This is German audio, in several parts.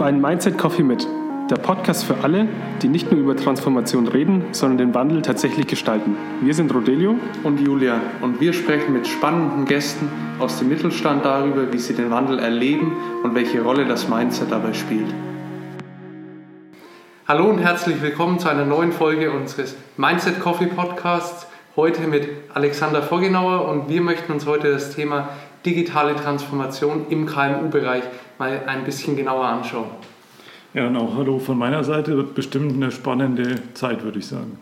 auf einen Mindset Coffee mit. Der Podcast für alle, die nicht nur über Transformation reden, sondern den Wandel tatsächlich gestalten. Wir sind Rodelio und Julia und wir sprechen mit spannenden Gästen aus dem Mittelstand darüber, wie sie den Wandel erleben und welche Rolle das Mindset dabei spielt. Hallo und herzlich willkommen zu einer neuen Folge unseres Mindset Coffee Podcasts. Heute mit Alexander Vorgenauer und wir möchten uns heute das Thema digitale Transformation im KMU-Bereich mal ein bisschen genauer anschauen. Ja, und auch Hallo von meiner Seite wird bestimmt eine spannende Zeit, würde ich sagen.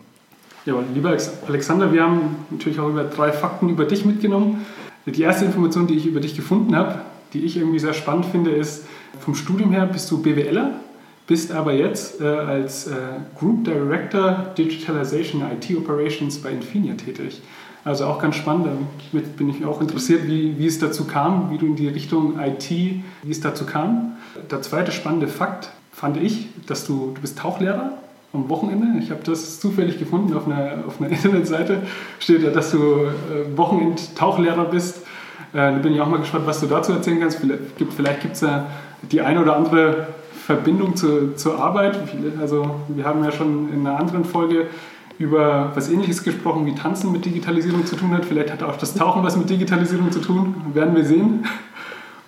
Ja, lieber Alexander, wir haben natürlich auch über drei Fakten über dich mitgenommen. Die erste Information, die ich über dich gefunden habe, die ich irgendwie sehr spannend finde, ist, vom Studium her bist du BWLer, bist aber jetzt äh, als äh, Group Director Digitalization IT Operations bei Infinia tätig. Also auch ganz spannend, damit bin ich auch interessiert, wie, wie es dazu kam, wie du in die Richtung IT, wie es dazu kam. Der zweite spannende Fakt fand ich, dass du, du bist Tauchlehrer am Wochenende. Ich habe das zufällig gefunden auf einer, auf einer Internetseite. Steht da, dass du äh, Wochenend-Tauchlehrer bist. Äh, da bin ich auch mal gespannt, was du dazu erzählen kannst. Vielleicht gibt es ja die eine oder andere Verbindung zu, zur Arbeit. Also wir haben ja schon in einer anderen Folge über was Ähnliches gesprochen, wie Tanzen mit Digitalisierung zu tun hat. Vielleicht hat auch das Tauchen was mit Digitalisierung zu tun, werden wir sehen.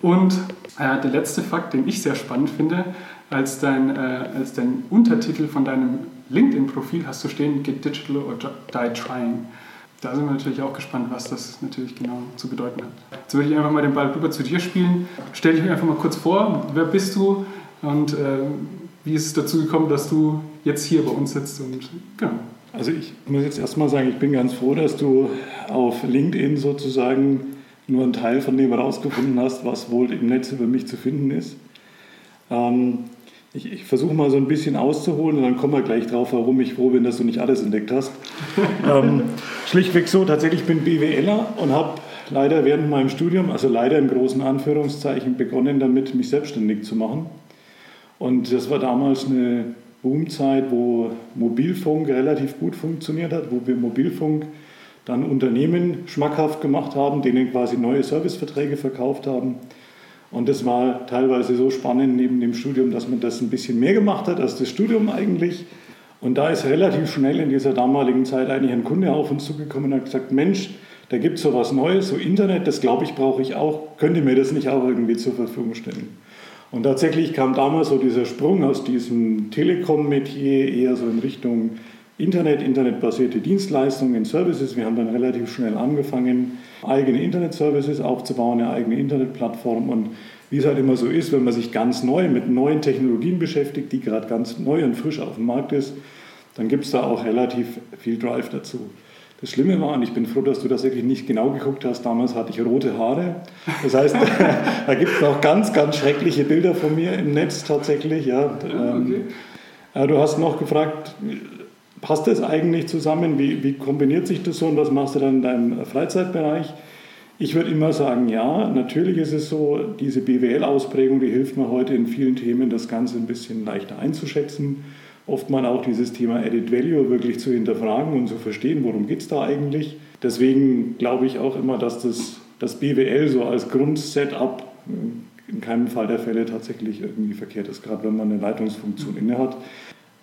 Und äh, der letzte Fakt, den ich sehr spannend finde, als dein, äh, als dein Untertitel von deinem LinkedIn-Profil hast du stehen, Get Digital or Die Trying. Da sind wir natürlich auch gespannt, was das natürlich genau zu bedeuten hat. Jetzt würde ich einfach mal den Ball rüber zu dir spielen. Stell dich einfach mal kurz vor, wer bist du und äh, wie ist es dazu gekommen, dass du jetzt hier bei uns sitzt und genau. Also ich muss jetzt erstmal sagen, ich bin ganz froh, dass du auf LinkedIn sozusagen nur einen Teil von dem herausgefunden hast, was wohl im Netz über mich zu finden ist. Ähm, ich, ich versuche mal so ein bisschen auszuholen und dann kommen wir gleich drauf, warum ich froh bin, dass du nicht alles entdeckt hast. ähm, schlichtweg so, tatsächlich bin BWLer und habe leider während meinem Studium, also leider in großen Anführungszeichen, begonnen damit, mich selbstständig zu machen. Und das war damals eine Boomzeit, wo Mobilfunk relativ gut funktioniert hat, wo wir Mobilfunk dann Unternehmen schmackhaft gemacht haben, denen quasi neue Serviceverträge verkauft haben. Und das war teilweise so spannend neben dem Studium, dass man das ein bisschen mehr gemacht hat als das Studium eigentlich. Und da ist relativ schnell in dieser damaligen Zeit eigentlich ein Kunde auf uns zugekommen und hat gesagt, Mensch, da gibt es so was Neues, so Internet, das glaube ich brauche ich auch, könnt ihr mir das nicht auch irgendwie zur Verfügung stellen? Und tatsächlich kam damals so dieser Sprung aus diesem Telekom-Metier eher so in Richtung Internet, internetbasierte Dienstleistungen, Services. Wir haben dann relativ schnell angefangen, eigene Internet-Services aufzubauen, eine eigene Internetplattform. Und wie es halt immer so ist, wenn man sich ganz neu mit neuen Technologien beschäftigt, die gerade ganz neu und frisch auf dem Markt ist, dann gibt es da auch relativ viel Drive dazu. Das Schlimme war, und ich bin froh, dass du das wirklich nicht genau geguckt hast, damals hatte ich rote Haare. Das heißt, da gibt es noch ganz, ganz schreckliche Bilder von mir im Netz tatsächlich. Ja. Ähm, okay. Du hast noch gefragt, passt das eigentlich zusammen? Wie, wie kombiniert sich das so und was machst du dann in deinem Freizeitbereich? Ich würde immer sagen, ja, natürlich ist es so, diese BWL-Ausprägung, die hilft mir heute in vielen Themen, das Ganze ein bisschen leichter einzuschätzen oft mal auch dieses Thema Added Value wirklich zu hinterfragen und zu verstehen, worum geht es da eigentlich. Deswegen glaube ich auch immer, dass das, das BWL so als Grundsetup in keinem Fall der Fälle tatsächlich irgendwie verkehrt ist, gerade wenn man eine Leitungsfunktion inne hat.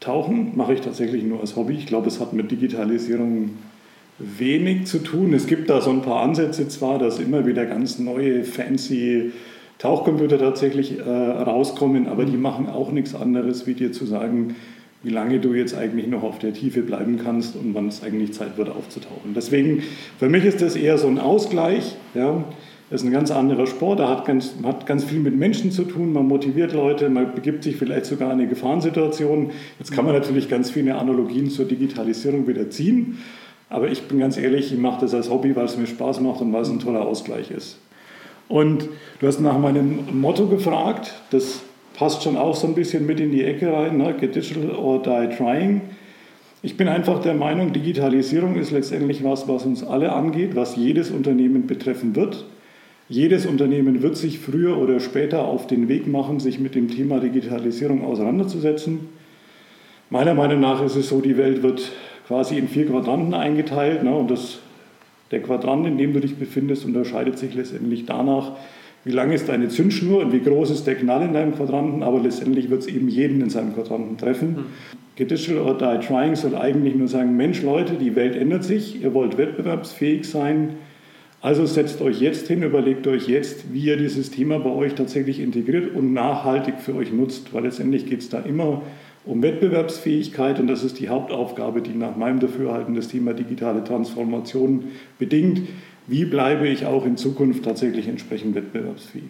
Tauchen mache ich tatsächlich nur als Hobby. Ich glaube, es hat mit Digitalisierung wenig zu tun. Es gibt da so ein paar Ansätze zwar, dass immer wieder ganz neue, fancy Tauchcomputer tatsächlich äh, rauskommen, aber die machen auch nichts anderes, wie dir zu sagen, wie lange du jetzt eigentlich noch auf der Tiefe bleiben kannst und wann es eigentlich Zeit wird aufzutauchen. Deswegen, für mich ist das eher so ein Ausgleich. Ja. Das ist ein ganz anderer Sport, er hat ganz, hat ganz viel mit Menschen zu tun, man motiviert Leute, man begibt sich vielleicht sogar in eine Gefahrensituation. Jetzt kann man natürlich ganz viele Analogien zur Digitalisierung wieder ziehen, aber ich bin ganz ehrlich, ich mache das als Hobby, weil es mir Spaß macht und weil es ein toller Ausgleich ist. Und du hast nach meinem Motto gefragt, das passt schon auch so ein bisschen mit in die Ecke rein, ne? Get Digital or Die Trying. Ich bin einfach der Meinung, Digitalisierung ist letztendlich was, was uns alle angeht, was jedes Unternehmen betreffen wird. Jedes Unternehmen wird sich früher oder später auf den Weg machen, sich mit dem Thema Digitalisierung auseinanderzusetzen. Meiner Meinung nach ist es so, die Welt wird quasi in vier Quadranten eingeteilt. Ne? Und das, der Quadrant, in dem du dich befindest, unterscheidet sich letztendlich danach, wie lang ist deine Zündschnur und wie groß ist der Knall in deinem Quadranten, aber letztendlich wird es eben jeden in seinem Quadranten treffen. Mhm. Digital or Die Trying soll eigentlich nur sagen, Mensch Leute, die Welt ändert sich, ihr wollt wettbewerbsfähig sein, also setzt euch jetzt hin, überlegt euch jetzt, wie ihr dieses Thema bei euch tatsächlich integriert und nachhaltig für euch nutzt, weil letztendlich geht es da immer um Wettbewerbsfähigkeit und das ist die Hauptaufgabe, die nach meinem Dafürhalten das Thema digitale Transformation bedingt. Wie bleibe ich auch in Zukunft tatsächlich entsprechend wettbewerbsfähig?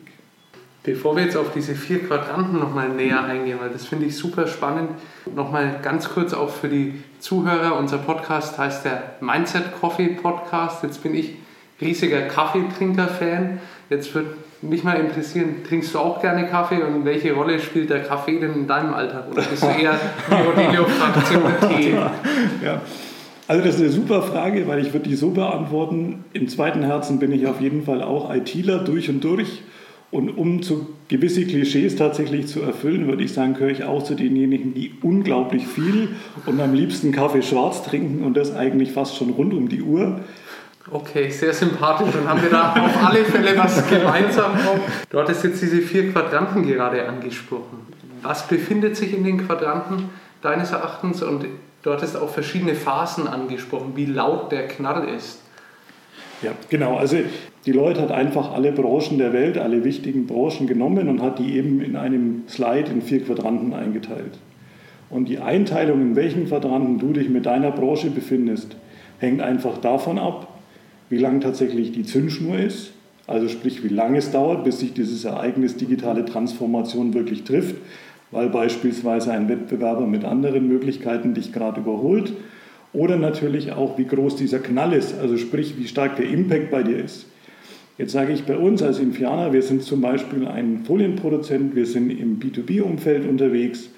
Bevor wir jetzt auf diese vier Quadranten nochmal näher eingehen, weil das finde ich super spannend, nochmal ganz kurz auch für die Zuhörer. Unser Podcast heißt der Mindset Coffee Podcast. Jetzt bin ich riesiger Kaffeetrinker-Fan. Jetzt würde mich mal interessieren, trinkst du auch gerne Kaffee und welche Rolle spielt der Kaffee denn in deinem Alltag? Oder bist du eher Rodilio-Fraktion Tee? Ja. Also das ist eine super Frage, weil ich würde die so beantworten. Im zweiten Herzen bin ich auf jeden Fall auch ITler durch und durch. Und um zu gewisse Klischees tatsächlich zu erfüllen, würde ich sagen, gehöre ich auch zu denjenigen, die unglaublich viel und am liebsten Kaffee schwarz trinken und das eigentlich fast schon rund um die Uhr. Okay, sehr sympathisch. Dann haben wir da auf alle Fälle was gemeinsam. Du hattest jetzt diese vier Quadranten gerade angesprochen. Was befindet sich in den Quadranten deines Erachtens? Und du hattest auch verschiedene Phasen angesprochen, wie laut der Knall ist. Ja, genau. Also die Leute hat einfach alle Branchen der Welt, alle wichtigen Branchen genommen und hat die eben in einem Slide in vier Quadranten eingeteilt. Und die Einteilung, in welchen Quadranten du dich mit deiner Branche befindest, hängt einfach davon ab, wie lang tatsächlich die Zündschnur ist, also sprich, wie lange es dauert, bis sich dieses Ereignis digitale Transformation wirklich trifft, weil beispielsweise ein Wettbewerber mit anderen Möglichkeiten dich gerade überholt. Oder natürlich auch, wie groß dieser Knall ist, also sprich, wie stark der Impact bei dir ist. Jetzt sage ich bei uns als Infiana, wir sind zum Beispiel ein Folienproduzent, wir sind im B2B-Umfeld unterwegs.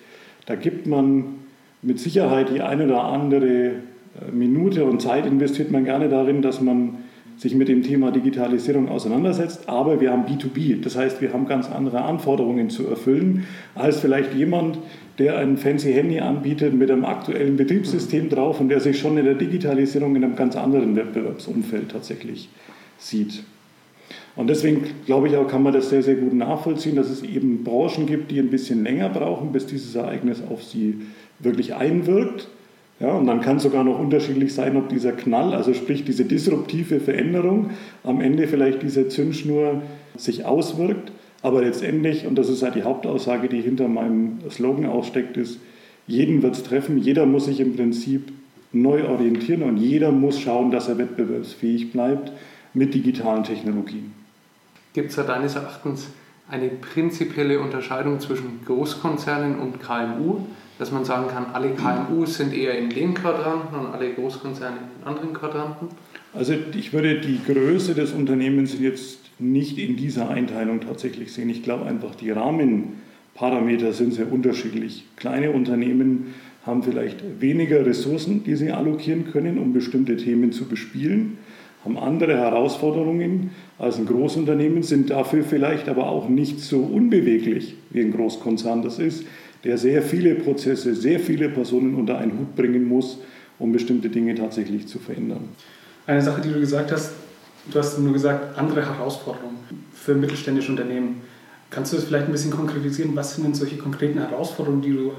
Da gibt man mit Sicherheit die eine oder andere äh, Minute und Zeit investiert man gerne darin, dass man sich mit dem Thema Digitalisierung auseinandersetzt, aber wir haben B2B, das heißt, wir haben ganz andere Anforderungen zu erfüllen als vielleicht jemand, der ein fancy Handy anbietet mit einem aktuellen Betriebssystem drauf und der sich schon in der Digitalisierung in einem ganz anderen Wettbewerbsumfeld tatsächlich sieht. Und deswegen glaube ich auch, kann man das sehr, sehr gut nachvollziehen, dass es eben Branchen gibt, die ein bisschen länger brauchen, bis dieses Ereignis auf sie wirklich einwirkt. Ja, und dann kann es sogar noch unterschiedlich sein, ob dieser Knall, also sprich diese disruptive Veränderung, am Ende vielleicht diese Zündschnur sich auswirkt. Aber letztendlich, und das ist halt die Hauptaussage, die hinter meinem Slogan aussteckt, ist, jeden wird es treffen, jeder muss sich im Prinzip neu orientieren und jeder muss schauen, dass er wettbewerbsfähig bleibt mit digitalen Technologien. Gibt es da deines Erachtens eine prinzipielle Unterscheidung zwischen Großkonzernen und KMU? Dass man sagen kann, alle KMUs sind eher in den Quadranten und alle Großkonzerne in anderen Quadranten? Also ich würde die Größe des Unternehmens jetzt nicht in dieser Einteilung tatsächlich sehen. Ich glaube einfach, die Rahmenparameter sind sehr unterschiedlich. Kleine Unternehmen haben vielleicht weniger Ressourcen, die sie allokieren können, um bestimmte Themen zu bespielen, haben andere Herausforderungen als ein Großunternehmen, sind dafür vielleicht aber auch nicht so unbeweglich, wie ein Großkonzern das ist der sehr viele Prozesse, sehr viele Personen unter einen Hut bringen muss, um bestimmte Dinge tatsächlich zu verändern. Eine Sache, die du gesagt hast, du hast nur gesagt, andere Herausforderungen für mittelständische Unternehmen. Kannst du das vielleicht ein bisschen konkretisieren? Was sind denn solche konkreten Herausforderungen, die du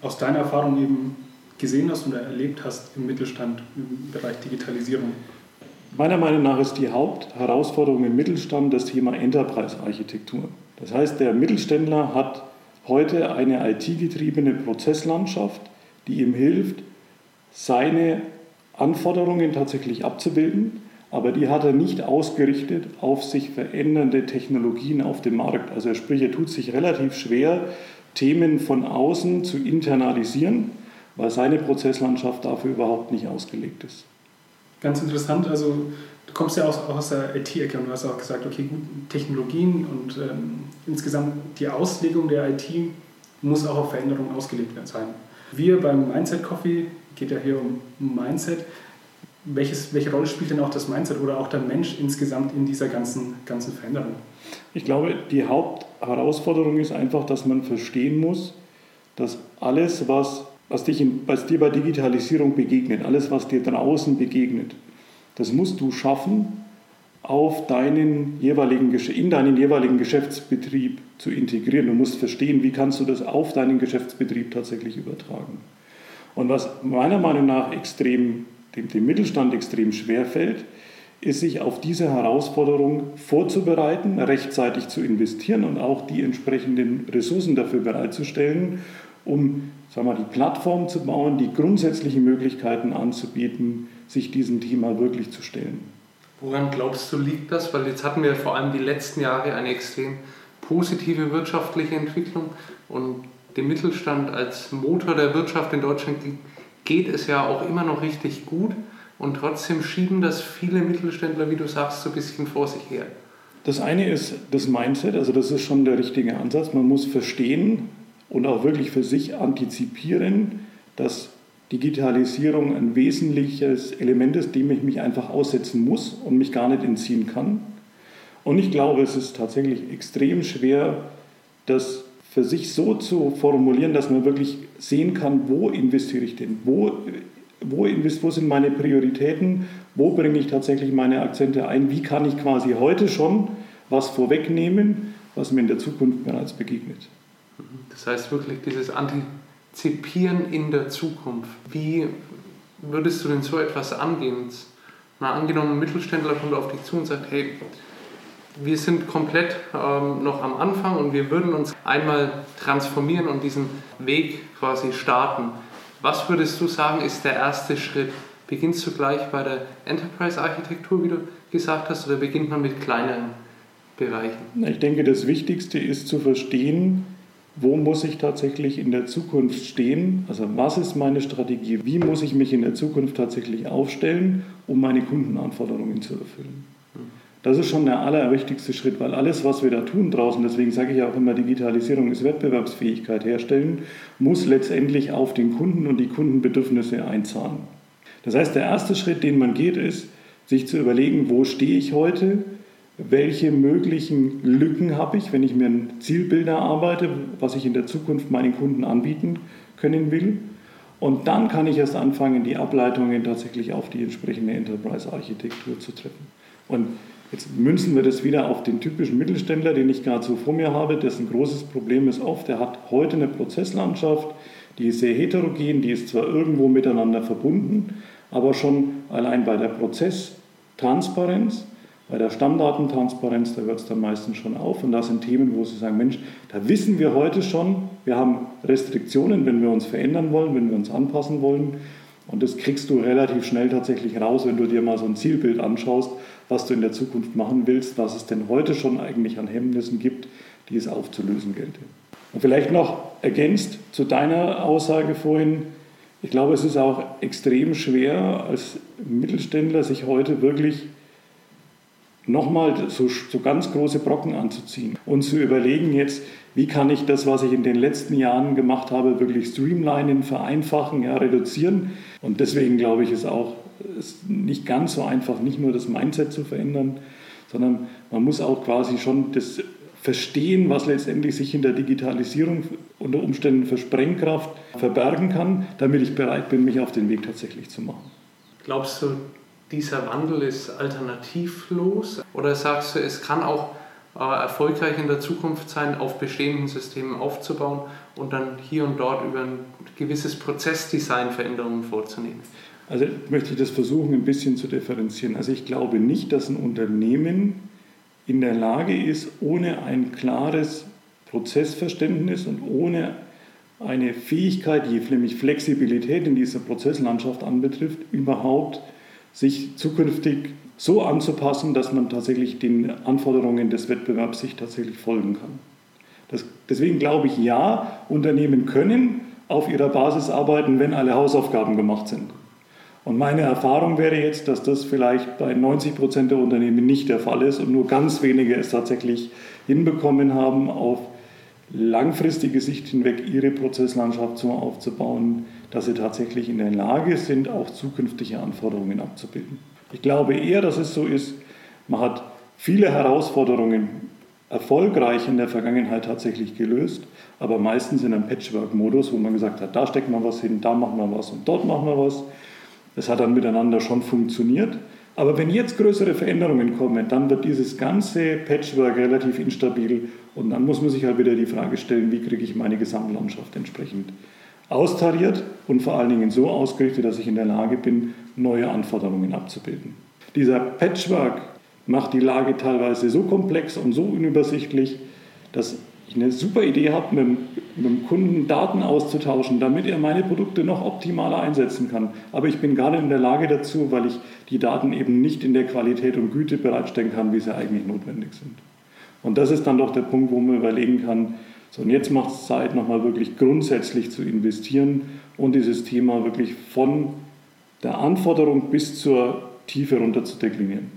aus deiner Erfahrung eben gesehen hast oder erlebt hast im Mittelstand im Bereich Digitalisierung? Meiner Meinung nach ist die Hauptherausforderung im Mittelstand das Thema Enterprise-Architektur. Das heißt, der Mittelständler hat heute eine IT-getriebene Prozesslandschaft, die ihm hilft, seine Anforderungen tatsächlich abzubilden, aber die hat er nicht ausgerichtet auf sich verändernde Technologien auf dem Markt. Also sprich, er tut sich relativ schwer, Themen von außen zu internalisieren, weil seine Prozesslandschaft dafür überhaupt nicht ausgelegt ist. Ganz interessant, also du kommst ja auch aus der IT-Ecke und du hast auch gesagt, okay, gut, Technologien und ähm, insgesamt die Auslegung der IT muss auch auf Veränderungen ausgelegt sein. Wir beim Mindset Coffee, geht ja hier um Mindset, welches, welche Rolle spielt denn auch das Mindset oder auch der Mensch insgesamt in dieser ganzen, ganzen Veränderung? Ich glaube, die Hauptherausforderung ist einfach, dass man verstehen muss, dass alles, was, was, dich in, was dir bei Digitalisierung begegnet, alles, was dir draußen begegnet, das musst du schaffen, auf deinen jeweiligen, in deinen jeweiligen Geschäftsbetrieb zu integrieren. Du musst verstehen, wie kannst du das auf deinen Geschäftsbetrieb tatsächlich übertragen. Und was meiner Meinung nach extrem, dem, dem Mittelstand extrem schwer fällt, ist sich auf diese Herausforderung vorzubereiten, rechtzeitig zu investieren und auch die entsprechenden Ressourcen dafür bereitzustellen, um sagen wir, die Plattform zu bauen, die grundsätzlichen Möglichkeiten anzubieten, sich diesem Thema wirklich zu stellen. Woran glaubst du, liegt das? Weil jetzt hatten wir vor allem die letzten Jahre eine extrem positive wirtschaftliche Entwicklung und dem Mittelstand als Motor der Wirtschaft in Deutschland geht es ja auch immer noch richtig gut und trotzdem schieben das viele Mittelständler, wie du sagst, so ein bisschen vor sich her. Das eine ist das Mindset, also das ist schon der richtige Ansatz. Man muss verstehen und auch wirklich für sich antizipieren, dass Digitalisierung ein wesentliches Element ist, dem ich mich einfach aussetzen muss und mich gar nicht entziehen kann. Und ich glaube, es ist tatsächlich extrem schwer, das für sich so zu formulieren, dass man wirklich sehen kann, wo investiere ich denn, wo, wo, wo sind meine Prioritäten, wo bringe ich tatsächlich meine Akzente ein, wie kann ich quasi heute schon was vorwegnehmen, was mir in der Zukunft bereits begegnet. Das heißt wirklich dieses Anti Zipieren in der Zukunft. Wie würdest du denn so etwas angehen? Mal angenommen, ein Mittelständler kommt auf dich zu und sagt, hey, wir sind komplett ähm, noch am Anfang und wir würden uns einmal transformieren und diesen Weg quasi starten. Was würdest du sagen, ist der erste Schritt? Beginnst du gleich bei der Enterprise-Architektur, wie du gesagt hast, oder beginnt man mit kleineren Bereichen? Ich denke, das Wichtigste ist zu verstehen, wo muss ich tatsächlich in der Zukunft stehen? Also was ist meine Strategie? Wie muss ich mich in der Zukunft tatsächlich aufstellen, um meine Kundenanforderungen zu erfüllen? Das ist schon der allerwichtigste Schritt, weil alles, was wir da tun draußen, deswegen sage ich auch immer, Digitalisierung ist Wettbewerbsfähigkeit herstellen, muss letztendlich auf den Kunden und die Kundenbedürfnisse einzahlen. Das heißt, der erste Schritt, den man geht, ist, sich zu überlegen, wo stehe ich heute, welche möglichen Lücken habe ich, wenn ich mir ein Zielbild erarbeite, was ich in der Zukunft meinen Kunden anbieten können will. Und dann kann ich erst anfangen, die Ableitungen tatsächlich auf die entsprechende Enterprise-Architektur zu treffen. Und jetzt münzen wir das wieder auf den typischen Mittelständler, den ich gerade so vor mir habe, dessen großes Problem ist oft, der hat heute eine Prozesslandschaft, die ist sehr heterogen, die ist zwar irgendwo miteinander verbunden, aber schon allein bei der Prozesstransparenz bei der Stammdatentransparenz, da hört es dann meistens schon auf. Und da sind Themen, wo Sie sagen, Mensch, da wissen wir heute schon, wir haben Restriktionen, wenn wir uns verändern wollen, wenn wir uns anpassen wollen. Und das kriegst du relativ schnell tatsächlich raus, wenn du dir mal so ein Zielbild anschaust, was du in der Zukunft machen willst, was es denn heute schon eigentlich an Hemmnissen gibt, die es aufzulösen gelte. Und vielleicht noch ergänzt zu deiner Aussage vorhin, ich glaube, es ist auch extrem schwer als Mittelständler, sich heute wirklich nochmal so, so ganz große Brocken anzuziehen und zu überlegen jetzt, wie kann ich das, was ich in den letzten Jahren gemacht habe, wirklich streamlinen, vereinfachen, ja, reduzieren. Und deswegen glaube ich, ist auch ist nicht ganz so einfach, nicht nur das Mindset zu verändern, sondern man muss auch quasi schon das verstehen, was letztendlich sich in der Digitalisierung unter Umständen für Sprengkraft verbergen kann, damit ich bereit bin, mich auf den Weg tatsächlich zu machen. Glaubst du, dieser Wandel ist alternativlos? Oder sagst du, es kann auch äh, erfolgreich in der Zukunft sein, auf bestehenden Systemen aufzubauen und dann hier und dort über ein gewisses Prozessdesign Veränderungen vorzunehmen? Also möchte ich das versuchen, ein bisschen zu differenzieren. Also ich glaube nicht, dass ein Unternehmen in der Lage ist, ohne ein klares Prozessverständnis und ohne eine Fähigkeit, die nämlich Flexibilität in dieser Prozesslandschaft anbetrifft, überhaupt sich zukünftig so anzupassen, dass man tatsächlich den Anforderungen des Wettbewerbs sich tatsächlich folgen kann. Das, deswegen glaube ich, ja, Unternehmen können auf ihrer Basis arbeiten, wenn alle Hausaufgaben gemacht sind. Und meine Erfahrung wäre jetzt, dass das vielleicht bei 90 Prozent der Unternehmen nicht der Fall ist und nur ganz wenige es tatsächlich hinbekommen haben, auf langfristige Sicht hinweg ihre Prozesslandschaft so aufzubauen, dass sie tatsächlich in der Lage sind, auch zukünftige Anforderungen abzubilden. Ich glaube eher, dass es so ist, man hat viele Herausforderungen erfolgreich in der Vergangenheit tatsächlich gelöst, aber meistens in einem Patchwork-Modus, wo man gesagt hat, da steckt man was hin, da machen wir was und dort machen wir was. Es hat dann miteinander schon funktioniert, Aber wenn jetzt größere Veränderungen kommen, dann wird dieses ganze Patchwork relativ instabil und dann muss man sich halt wieder die Frage stellen, wie kriege ich meine Gesamtlandschaft entsprechend austariert und vor allen Dingen so ausgerichtet, dass ich in der Lage bin, neue Anforderungen abzubilden. Dieser Patchwork macht die Lage teilweise so komplex und so unübersichtlich, dass ich eine super Idee habe, mit, mit, dem Kunden Daten auszutauschen, damit er meine Produkte noch optimaler einsetzen kann. Aber ich bin gar nicht in der Lage dazu, weil ich die Daten eben nicht in der Qualität und Güte bereitstellen kann, wie sie eigentlich notwendig sind. Und das ist dann doch der Punkt, wo man überlegen kann, so und jetzt macht es Zeit, nochmal wirklich grundsätzlich zu investieren und dieses Thema wirklich von der Anforderung bis zur Tiefe runter zu deklinieren.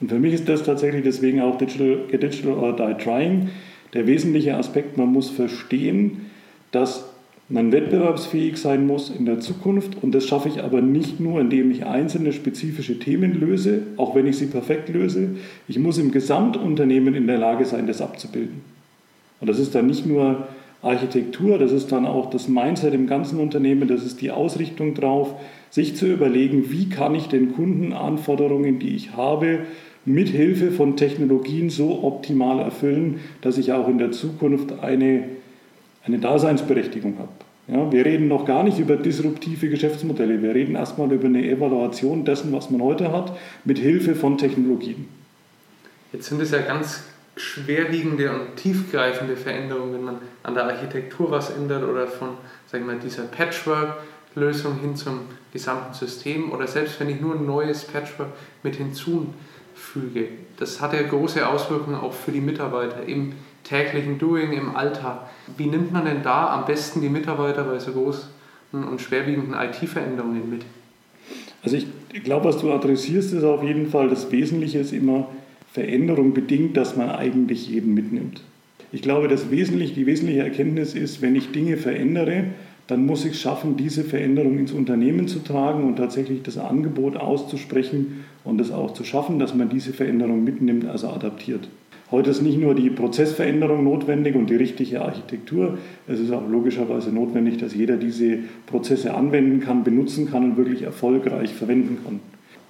Und für mich ist das tatsächlich deswegen auch Digital, Digital or Die Trying der wesentliche Aspekt. Man muss verstehen, dass man wettbewerbsfähig sein muss in der Zukunft und das schaffe ich aber nicht nur, indem ich einzelne spezifische Themen löse, auch wenn ich sie perfekt löse. Ich muss im Gesamtunternehmen in der Lage sein, das abzubilden. Und das ist dann nicht nur Architektur, das ist dann auch das Mindset im ganzen Unternehmen, das ist die Ausrichtung drauf, sich zu überlegen, wie kann ich den Kundenanforderungen, die ich habe, mit Hilfe von Technologien so optimal erfüllen, dass ich auch in der Zukunft eine, eine Daseinsberechtigung habe. Ja, wir reden noch gar nicht über disruptive Geschäftsmodelle, wir reden erstmal über eine Evaluation dessen, was man heute hat, mit Hilfe von Technologien. Jetzt sind es ja ganz schwerwiegende und tiefgreifende Veränderungen, wenn man an der Architektur was ändert oder von sagen wir, dieser Patchwork-Lösung hin zum gesamten System oder selbst wenn ich nur ein neues Patchwork mit hinzufüge. Das hat ja große Auswirkungen auch für die Mitarbeiter im täglichen Doing, im Alltag. Wie nimmt man denn da am besten die Mitarbeiter bei so großen und schwerwiegenden IT-Veränderungen mit? Also ich glaube, was du adressierst, ist auf jeden Fall das Wesentliche ist immer, Veränderung bedingt, dass man eigentlich jeden mitnimmt. Ich glaube, das wesentlich, die wesentliche Erkenntnis ist, wenn ich Dinge verändere, dann muss ich es schaffen, diese Veränderung ins Unternehmen zu tragen und tatsächlich das Angebot auszusprechen und es auch zu schaffen, dass man diese Veränderung mitnimmt, also adaptiert. Heute ist nicht nur die Prozessveränderung notwendig und die richtige Architektur, es ist auch logischerweise notwendig, dass jeder diese Prozesse anwenden kann, benutzen kann und wirklich erfolgreich verwenden kann.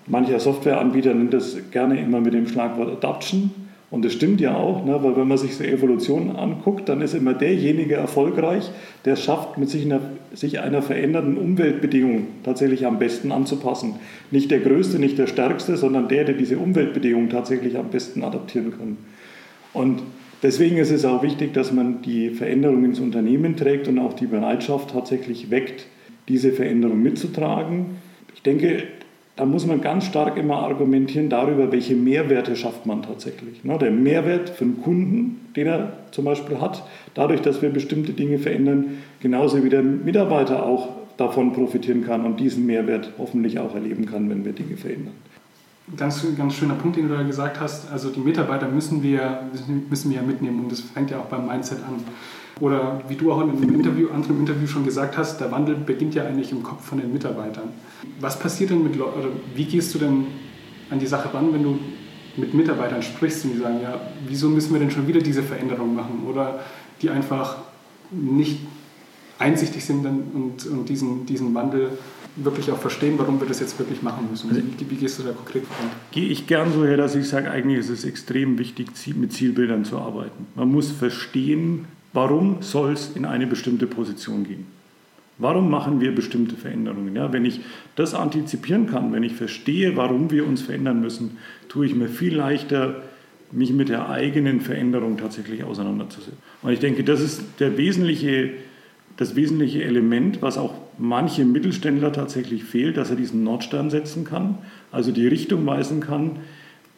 Mancher Softwareanbieter nennt das gerne immer mit dem Schlagwort Adoption. Und das stimmt ja auch, ne, weil wenn man sich so Evolution anguckt, dann ist immer derjenige erfolgreich, der es schafft, mit sich einer, sich einer veränderten Umweltbedingung tatsächlich am besten anzupassen. Nicht der Größte, nicht der Stärkste, sondern der, der diese Umweltbedingungen tatsächlich am besten adaptieren kann. Und deswegen ist es auch wichtig, dass man die Veränderung ins Unternehmen trägt und auch die Bereitschaft tatsächlich weckt, diese Veränderung mitzutragen. Ich denke, da muss man ganz stark immer argumentieren darüber, welche Mehrwerte schafft man tatsächlich. Ne, der Mehrwert für den Kunden, den er zum Beispiel hat, dadurch, dass wir bestimmte Dinge verändern, genauso wie der Mitarbeiter auch davon profitieren kann und diesen Mehrwert hoffentlich auch erleben kann, wenn wir Dinge verändern. Ganz, ganz schöner Punkt, den du da gesagt hast. Also die Mitarbeiter müssen wir, müssen wir ja mitnehmen und das fängt ja auch beim Mindset an. Oder wie du auch in einem Interview, anderen Interview schon gesagt hast, der Wandel beginnt ja eigentlich im Kopf von den Mitarbeitern. Was passiert denn mit Leuten, oder wie gehst du denn an die Sache ran, wenn du mit Mitarbeitern sprichst und die sagen, ja, wieso müssen wir denn schon wieder diese Veränderung machen? Oder die einfach nicht einsichtig sind und, und diesen, diesen Wandel wirklich auch verstehen, warum wir das jetzt wirklich machen müssen. Also, wie, wie, gehst du da konkret voran? Gehe ich gern so her, dass ich sage, eigentlich ist es extrem wichtig, mit Zielbildern zu arbeiten. Man muss verstehen, Warum soll es in eine bestimmte Position gehen? Warum machen wir bestimmte Veränderungen? Ja, wenn ich das antizipieren kann, wenn ich verstehe, warum wir uns verändern müssen, tue ich mir viel leichter, mich mit der eigenen Veränderung tatsächlich auseinanderzusetzen. Und ich denke, das ist der wesentliche, das wesentliche Element, was auch manche Mittelständler tatsächlich fehlt, dass er diesen Nordstern setzen kann, also die Richtung weisen kann,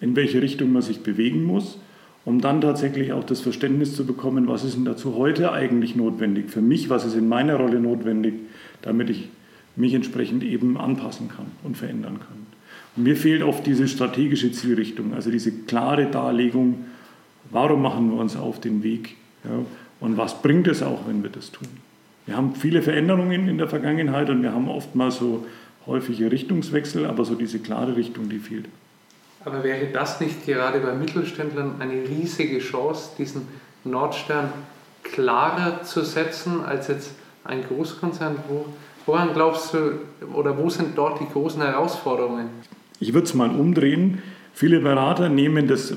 in welche Richtung man sich bewegen muss um dann tatsächlich auch das Verständnis zu bekommen, was ist denn dazu heute eigentlich notwendig für mich, was ist in meiner Rolle notwendig, damit ich mich entsprechend eben anpassen kann und verändern kann. Und mir fehlt oft diese strategische Zielrichtung, also diese klare Darlegung, warum machen wir uns auf den Weg ja, und was bringt es auch, wenn wir das tun. Wir haben viele Veränderungen in der Vergangenheit und wir haben oftmals so häufige Richtungswechsel, aber so diese klare Richtung, die fehlt. Aber wäre das nicht gerade bei Mittelständlern eine riesige Chance, diesen Nordstern klarer zu setzen als jetzt ein Großkonzern? Wo, woran glaubst du oder wo sind dort die großen Herausforderungen? Ich würde es mal umdrehen. Viele Berater nehmen das äh,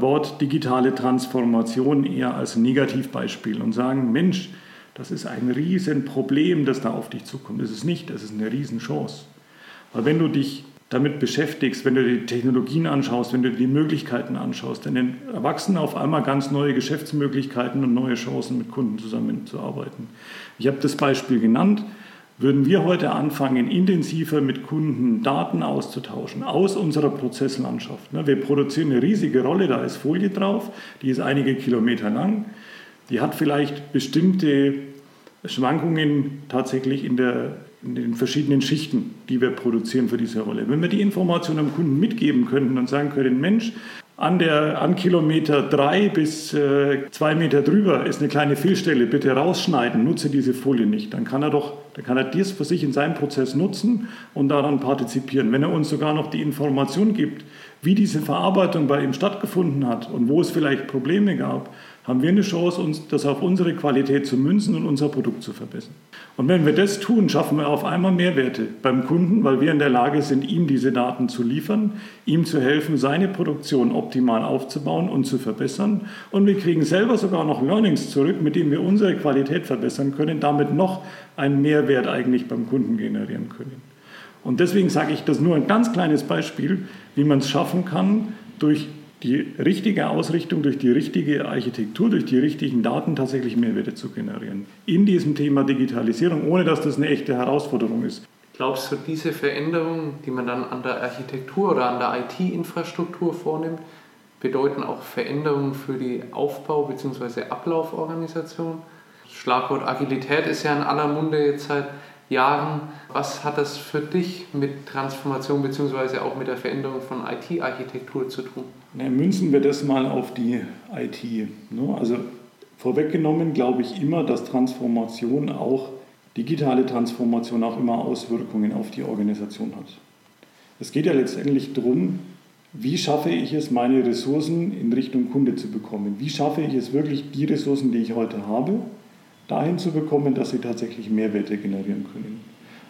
Wort digitale Transformation eher als Negativbeispiel und sagen, Mensch, das ist ein Riesenproblem, das da auf dich zukommt. Das ist nicht, das ist eine Riesenchance. Weil wenn du dich damit beschäftigst, wenn du die Technologien anschaust, wenn du die Möglichkeiten anschaust, dann erwachsen auf einmal ganz neue Geschäftsmöglichkeiten und neue Chancen, mit Kunden zusammenzuarbeiten. Ich habe das Beispiel genannt. Würden wir heute anfangen, intensiver mit Kunden Daten auszutauschen aus unserer Prozesslandschaft? Ne, wir produzieren eine riesige Rolle, da ist Folie drauf, die ist einige Kilometer lang. Die hat vielleicht bestimmte Schwankungen tatsächlich in der in den verschiedenen Schichten, die wir produzieren für diese Rolle. Wenn wir die Information am Kunden mitgeben könnten und sagen können, Mensch, an, der, an Kilometer drei bis äh, zwei Meter drüber ist eine kleine Fehlstelle, bitte rausschneiden, nutze diese Folie nicht. Dann kann er doch, dann kann er das für sich in seinem Prozess nutzen und daran partizipieren. Wenn er uns sogar noch die Information gibt, wie diese Verarbeitung bei ihm stattgefunden hat und wo es vielleicht Probleme gab, haben wir eine Chance, uns das auf unsere Qualität zu münzen und unser Produkt zu verbessern. Und wenn wir das tun, schaffen wir auf einmal Mehrwerte beim Kunden, weil wir in der Lage sind, ihm diese Daten zu liefern, ihm zu helfen, seine Produktion optimal aufzubauen und zu verbessern. Und wir kriegen selber sogar noch Learnings zurück, mit denen wir unsere Qualität verbessern können, damit noch einen Mehrwert eigentlich beim Kunden generieren können. Und deswegen sage ich das nur ein ganz kleines Beispiel, wie man es schaffen kann, durch die richtige Ausrichtung, durch die richtige Architektur, durch die richtigen Daten tatsächlich Mehrwerte zu generieren. In diesem Thema Digitalisierung, ohne dass das eine echte Herausforderung ist. Glaubst du, diese Veränderungen, die man dann an der Architektur oder an der IT-Infrastruktur vornimmt, bedeuten auch Veränderungen für die Aufbau- bzw. Ablauforganisation? Schlagwort Agilität ist ja in aller Munde jetzt seit Jahren. Was hat das für dich mit Transformation bzw. auch mit der Veränderung von IT-Architektur zu tun? Na, münzen wir das mal auf die IT. Ne? Also vorweggenommen glaube ich immer, dass Transformation auch, digitale Transformation auch immer Auswirkungen auf die Organisation hat. Es geht ja letztendlich darum, wie schaffe ich es, meine Ressourcen in Richtung Kunde zu bekommen? Wie schaffe ich es wirklich, die Ressourcen, die ich heute habe, dahin zu bekommen, dass sie tatsächlich Mehrwerte generieren können?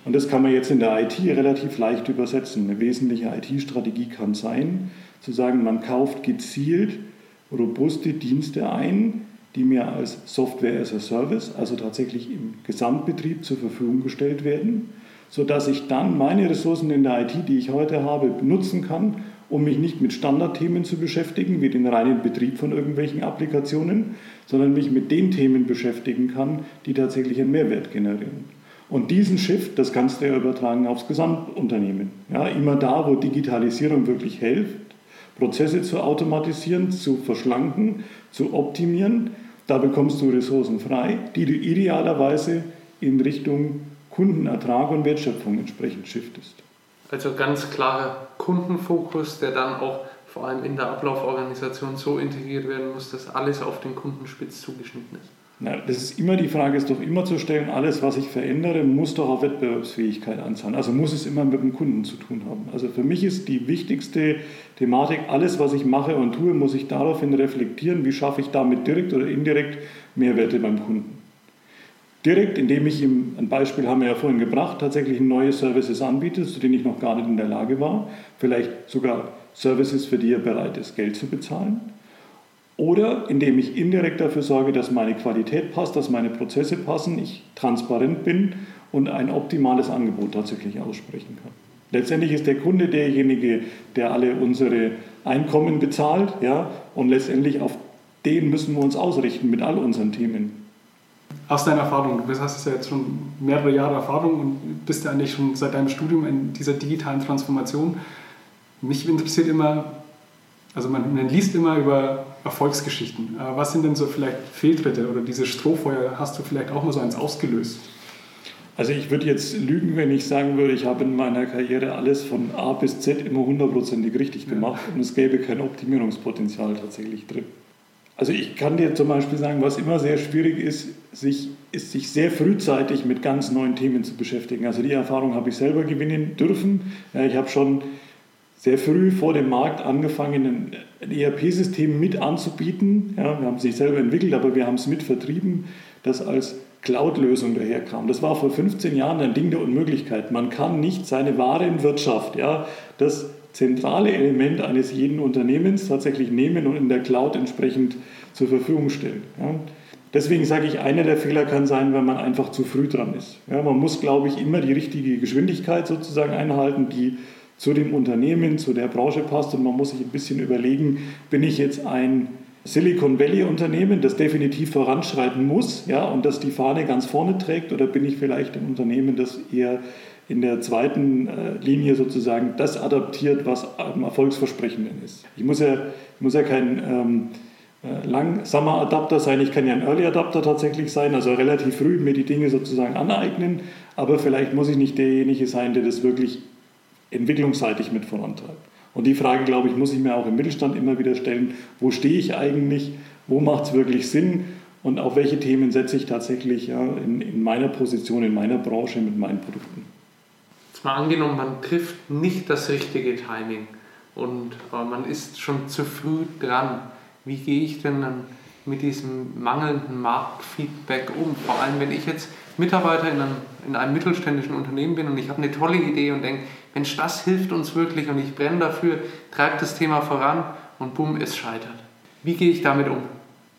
Und das kann man jetzt in der IT relativ leicht übersetzen. Eine wesentliche IT-Strategie kann sein, zu sagen, man kauft gezielt robuste Dienste ein, die mir als Software as a Service, also tatsächlich im Gesamtbetrieb zur Verfügung gestellt werden, sodass ich dann meine Ressourcen in der IT, die ich heute habe, benutzen kann, um mich nicht mit Standardthemen zu beschäftigen, wie den reinen Betrieb von irgendwelchen Applikationen, sondern mich mit den Themen beschäftigen kann, die tatsächlich einen Mehrwert generieren. Und diesen Shift, das kannst du ja übertragen aufs Gesamtunternehmen. Ja, immer da, wo Digitalisierung wirklich hilft, Prozesse zu automatisieren, zu verschlanken, zu optimieren. Da bekommst du Ressourcen frei, die du idealerweise in Richtung Kundenertrag und Wertschöpfung entsprechend shiftest. Also ganz klarer Kundenfokus, der dann auch vor allem in der Ablauforganisation so integriert werden muss, dass alles auf den Kundenspitz zugeschnitten ist. Na, das ist immer die Frage, ist doch immer zu stellen, alles, was ich verändere, muss doch auf Wettbewerbsfähigkeit anzahlen. Also muss es immer mit dem Kunden zu tun haben. Also für mich ist die wichtigste Thematik, alles, was ich mache und tue, muss ich daraufhin reflektieren, wie schaffe ich damit direkt oder indirekt Mehrwerte beim Kunden. Direkt, indem ich ihm, ein Beispiel haben wir ja vorhin gebracht, tatsächlich neue Services anbiete, zu denen ich noch gar nicht in der Lage war. Vielleicht sogar Services, für die er bereit ist, Geld zu bezahlen. Oder indem ich indirekt dafür sorge, dass meine Qualität passt, dass meine Prozesse passen, ich transparent bin und ein optimales Angebot tatsächlich aussprechen kann. Letztendlich ist der Kunde derjenige, der alle unsere Einkommen bezahlt, ja, und letztendlich auf den müssen wir uns ausrichten mit all unseren Themen. Aus deiner Erfahrung, du hast ja jetzt schon mehrere Jahre Erfahrung und bist ja eigentlich schon seit deinem Studium in dieser digitalen Transformation. Mich interessiert immer, also man, man liest immer über Erfolgsgeschichten. Äh, was sind denn so vielleicht Fehltritte oder diese Strohfeuer hast du vielleicht auch mal so eins ausgelöst? Also ich würde jetzt lügen, wenn ich sagen würde, ich habe in meiner Karriere alles von A bis Z immer hundertprozentig richtig gemacht ja. und es gäbe kein Optimierungspotenzial tatsächlich drin. Also ich kann dir zum Beispiel sagen, was immer sehr schwierig ist, sich, ist sich sehr frühzeitig mit ganz neuen Themen zu beschäftigen. Also die Erfahrung habe ich selber gewinnen dürfen. Ja, ich habe schon sehr früh vor dem Markt angefangen, ein ERP-System mit anzubieten. Ja, wir haben es nicht selber entwickelt, aber wir haben es mit vertrieben, das als Cloud-Lösung daherkam. Das war vor 15 Jahren ein Ding der Unmöglichkeit. Man kann nicht seine Warenwirtschaft, ja, das zentrale Element eines jeden Unternehmens tatsächlich nehmen und in der Cloud entsprechend zur Verfügung stellen. Ja. Deswegen sage ich, einer der Fehler kann sein, wenn man einfach zu früh dran ist. Ja, man muss, glaube ich, immer die richtige Geschwindigkeit sozusagen einhalten, die zu dem Unternehmen, zu der Branche passt und man muss sich ein bisschen überlegen, bin ich jetzt ein Silicon Valley Unternehmen, das definitiv voranschreiten muss ja, und das die Fahne ganz vorne trägt oder bin ich vielleicht ein Unternehmen, das eher in der zweiten äh, Linie sozusagen das adaptiert, was am erfolgsversprechenden ist. Ich muss ja, ich muss ja kein ähm, äh, langsamer Adapter sein, ich kann ja ein Early Adapter tatsächlich sein, also relativ früh mir die Dinge sozusagen aneignen, aber vielleicht muss ich nicht derjenige sein, der das wirklich entwicklungsseitig mit vorantreibt. Und die Frage, glaube ich, muss ich mir auch im Mittelstand immer wieder stellen, wo stehe ich eigentlich, wo macht es wirklich Sinn und auf welche Themen setze ich tatsächlich ja, in, in meiner Position, in meiner Branche mit meinen Produkten. Jetzt mal angenommen, man trifft nicht das richtige Timing und äh, man ist schon zu früh dran. Wie gehe ich denn dann mit diesem mangelnden Marktfeedback um? Vor allem, wenn ich jetzt Mitarbeiter in einem, in einem mittelständischen Unternehmen bin und ich habe eine tolle Idee und denke, Mensch, das hilft uns wirklich und ich brenne dafür, treibt das Thema voran und bumm, es scheitert. Wie gehe ich damit um?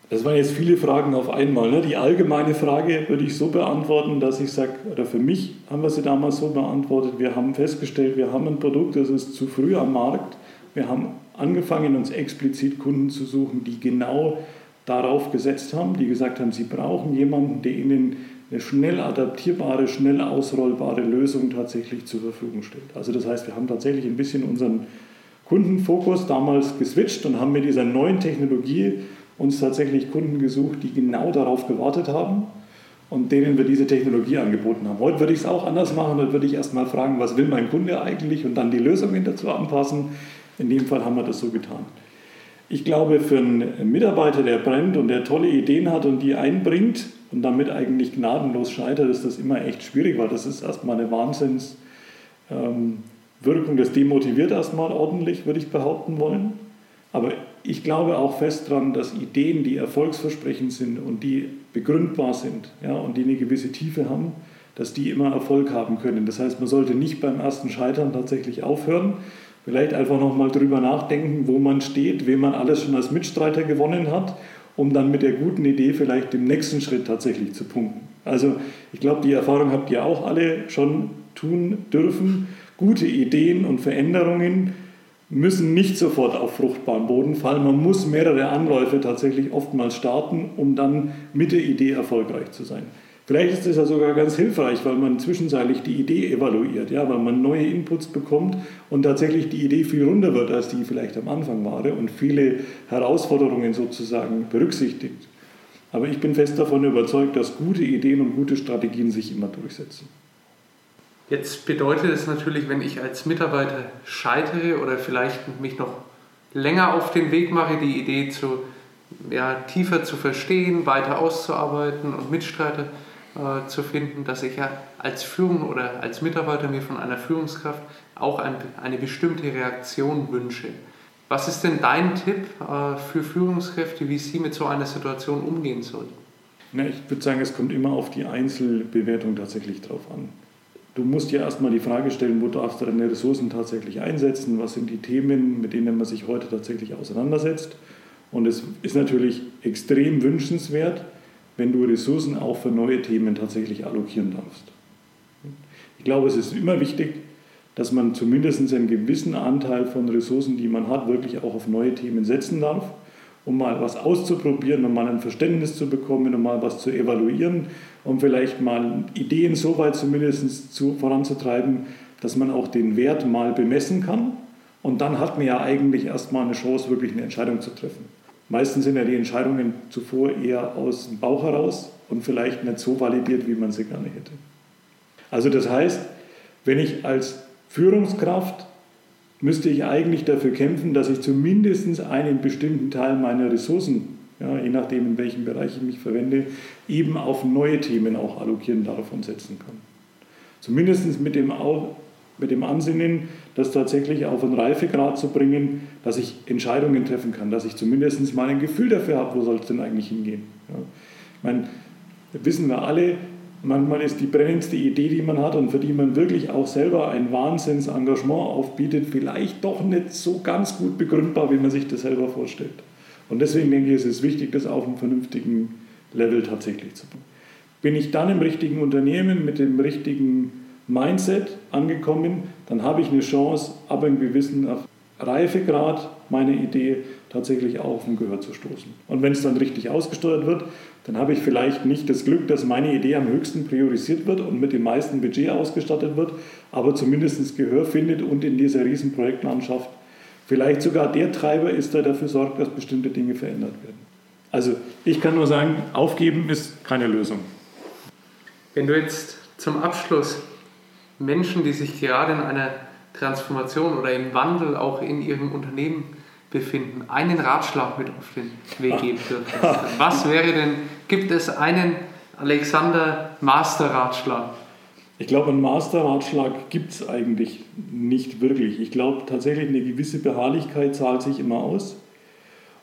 Das waren jetzt viele Fragen auf einmal. Ne? Die allgemeine Frage würde ich so beantworten, dass ich sage, oder für mich haben wir sie damals so beantwortet, wir haben festgestellt, wir haben ein Produkt, das ist zu früh am Markt. Wir haben angefangen, uns explizit Kunden zu suchen, die genau darauf gesetzt haben, die gesagt haben, sie brauchen jemanden, der ihnen eine schnell adaptierbare, schnell ausrollbare Lösung tatsächlich zur Verfügung stellt. Also das heißt, wir haben tatsächlich ein bisschen unseren Kundenfokus damals geswitcht und haben mit dieser neuen Technologie uns tatsächlich Kunden gesucht, die genau darauf gewartet haben und denen wir diese Technologie angeboten haben. Heute würde ich es auch anders machen, heute würde ich erstmal fragen, was will mein Kunde eigentlich und dann die Lösungen dazu anpassen. In dem Fall haben wir das so getan. Ich glaube, für einen Mitarbeiter, der brennt und der tolle Ideen hat und die einbringt und damit eigentlich gnadenlos scheitert, ist das immer echt schwierig, weil das ist erstmal eine Wahnsinnswirkung. Das demotiviert erstmal ordentlich, würde ich behaupten wollen. Aber ich glaube auch fest daran, dass Ideen, die erfolgsversprechend sind und die begründbar sind ja, und die eine gewisse Tiefe haben, dass die immer Erfolg haben können. Das heißt, man sollte nicht beim ersten Scheitern tatsächlich aufhören, vielleicht einfach nochmal drüber nachdenken, wo man steht, wem man alles schon als Mitstreiter gewonnen hat, um dann mit der guten Idee vielleicht den nächsten Schritt tatsächlich zu punkten. Also ich glaube, die Erfahrung habt ihr auch alle schon tun dürfen. Gute Ideen und Veränderungen müssen nicht sofort auf fruchtbaren Boden fallen. Man muss mehrere Anläufe tatsächlich oftmals starten, um dann mit der Idee erfolgreich zu sein. Vielleicht ist es ja sogar ganz hilfreich, weil man zwischenzeitlich die Idee evaluiert, ja, weil man neue Inputs bekommt und tatsächlich die Idee viel runder wird, als die vielleicht am Anfang war und viele Herausforderungen sozusagen berücksichtigt. Aber ich bin fest davon überzeugt, dass gute Ideen und gute Strategien sich immer durchsetzen. Jetzt bedeutet es natürlich, wenn ich als Mitarbeiter scheitere oder vielleicht mich noch länger auf den Weg mache, die Idee zu, ja, tiefer zu verstehen, weiter auszuarbeiten und Mitstreiter äh, zu finden, dass ich ja als Führung oder als Mitarbeiter mir von einer Führungskraft auch ein, eine bestimmte Reaktion wünsche. Was ist denn dein Tipp äh, für Führungskräfte, wie sie mit so einer Situation umgehen sollten? Na, ich würde sagen, es kommt immer auf die Einzelbewertung tatsächlich drauf an. Du musst ja erstmal die Frage stellen, wo darfst du deine Ressourcen tatsächlich einsetzen, was sind die Themen, mit denen man sich heute tatsächlich auseinandersetzt. Und es ist natürlich extrem wünschenswert, wenn du Ressourcen auch für neue Themen tatsächlich allokieren darfst. Ich glaube, es ist immer wichtig, dass man zumindest einen gewissen Anteil von Ressourcen, die man hat, wirklich auch auf neue Themen setzen darf, um mal was auszuprobieren, um mal ein Verständnis zu bekommen, um mal was zu evaluieren, um vielleicht mal Ideen so weit zumindest zu, voranzutreiben, dass man auch den Wert mal bemessen kann. Und dann hat man ja eigentlich erstmal eine Chance, wirklich eine Entscheidung zu treffen. Meistens sind ja die Entscheidungen zuvor eher aus dem Bauch heraus und vielleicht nicht so validiert, wie man sie gerne hätte. Also das heißt, wenn ich als Führungskraft müsste ich eigentlich dafür kämpfen, dass ich zumindest einen bestimmten Teil meiner Ressourcen, ja, je nachdem in welchem Bereich ich mich verwende, eben auf neue Themen auch allokieren darf und setzen kann. Zumindest mit dem, mit dem Ansinnen, das tatsächlich auf einen Reifegrad zu bringen, dass ich Entscheidungen treffen kann, dass ich zumindest mal ein Gefühl dafür habe, wo soll es denn eigentlich hingehen. Ja. Ich meine, wissen wir alle, manchmal ist die brennendste Idee, die man hat und für die man wirklich auch selber ein Wahnsinnsengagement aufbietet, vielleicht doch nicht so ganz gut begründbar, wie man sich das selber vorstellt. Und deswegen denke ich, es ist wichtig, das auf einem vernünftigen Level tatsächlich zu tun. Bin ich dann im richtigen Unternehmen mit dem richtigen Mindset angekommen, dann habe ich eine Chance, ab einem gewissen Reifegrad meine Idee tatsächlich auch auf dem Gehör zu stoßen. Und wenn es dann richtig ausgesteuert wird, dann habe ich vielleicht nicht das Glück, dass meine Idee am höchsten priorisiert wird und mit dem meisten Budget ausgestattet wird, aber zumindest Gehör findet und in dieser riesen Projektlandschaft vielleicht sogar der Treiber ist, der dafür sorgt, dass bestimmte Dinge verändert werden. Also ich kann nur sagen, aufgeben ist keine Lösung. Wenn du jetzt zum Abschluss Menschen, die sich gerade in einer Transformation oder im Wandel auch in ihrem Unternehmen befinden, einen Ratschlag mit auf den Weg geben dürfen. Was wäre denn, gibt es einen Alexander Master-Ratschlag? Ich glaube, einen Master-Ratschlag gibt es eigentlich nicht wirklich. Ich glaube tatsächlich, eine gewisse Beharrlichkeit zahlt sich immer aus.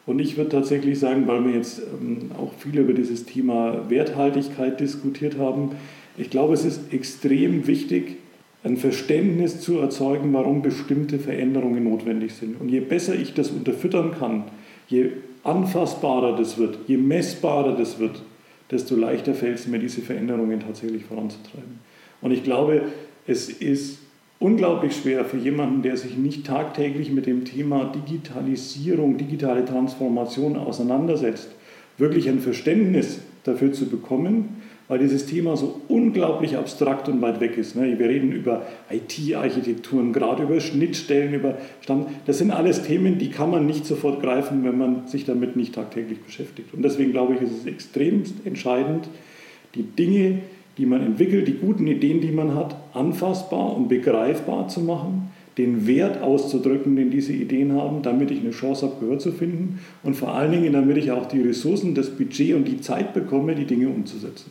Und ich würde tatsächlich sagen, weil wir jetzt ähm, auch viel über dieses Thema Werthaltigkeit diskutiert haben, ich glaube, es ist extrem wichtig, ein Verständnis zu erzeugen, warum bestimmte Veränderungen notwendig sind. Und je besser ich das unterfüttern kann, je anfassbarer das wird, je messbarer das wird, desto leichter fällt es mir, diese Veränderungen tatsächlich voranzutreiben. Und ich glaube, es ist unglaublich schwer für jemanden, der sich nicht tagtäglich mit dem Thema Digitalisierung, digitale Transformation auseinandersetzt, wirklich ein Verständnis dafür zu bekommen, weil dieses Thema so unglaublich abstrakt und weit weg ist. Ne? Wir reden über IT-Architekturen, gerade über Schnittstellen, über Stand. Das sind alles Themen, die kann man nicht sofort greifen, wenn man sich damit nicht tagtäglich beschäftigt. Und deswegen glaube ich, ist es extrem entscheidend, die Dinge, die man entwickelt, die guten Ideen, die man hat, anfassbar und begreifbar zu machen, den Wert auszudrücken, den diese Ideen haben, damit ich eine Chance habe, Gehör zu finden und vor allen Dingen, damit ich auch die Ressourcen, das Budget und die Zeit bekomme, die Dinge umzusetzen.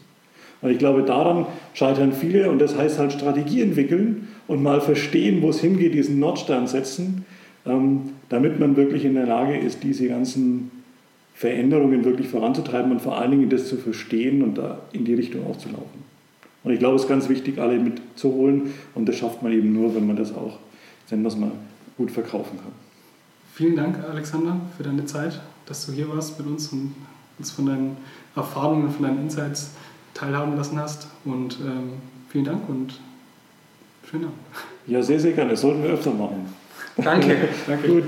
Und ich glaube, daran scheitern viele und das heißt halt Strategie entwickeln und mal verstehen, wo es hingeht, diesen Nordstern setzen, ähm, damit man wirklich in der Lage ist, diese ganzen Veränderungen wirklich voranzutreiben und vor allen Dingen das zu verstehen und da in die Richtung auch zu laufen. Und ich glaube, es ist ganz wichtig, alle mitzuholen und das schafft man eben nur, wenn man das auch, nennen wir es mal, gut verkaufen kann. Vielen Dank, Alexander, für deine Zeit, dass du hier warst mit uns und uns von deinen Erfahrungen, von deinen Insights teilhaben lassen hast. Und ähm, vielen Dank und schönen Abend. Ja, sehr, sehr gerne. Das sollten wir öfter machen. Danke. Danke. Gut.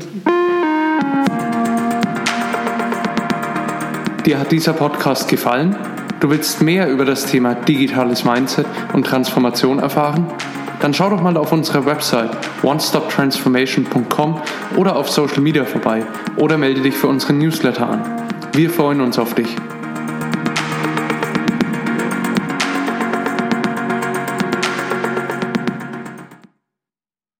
Dir hat dieser Podcast gefallen? Du willst mehr über das Thema digitales Mindset und Transformation erfahren? Dann schau doch mal auf unserer Website onestoptransformation.com oder auf Social Media vorbei oder melde dich für unseren Newsletter an. Wir freuen uns auf dich.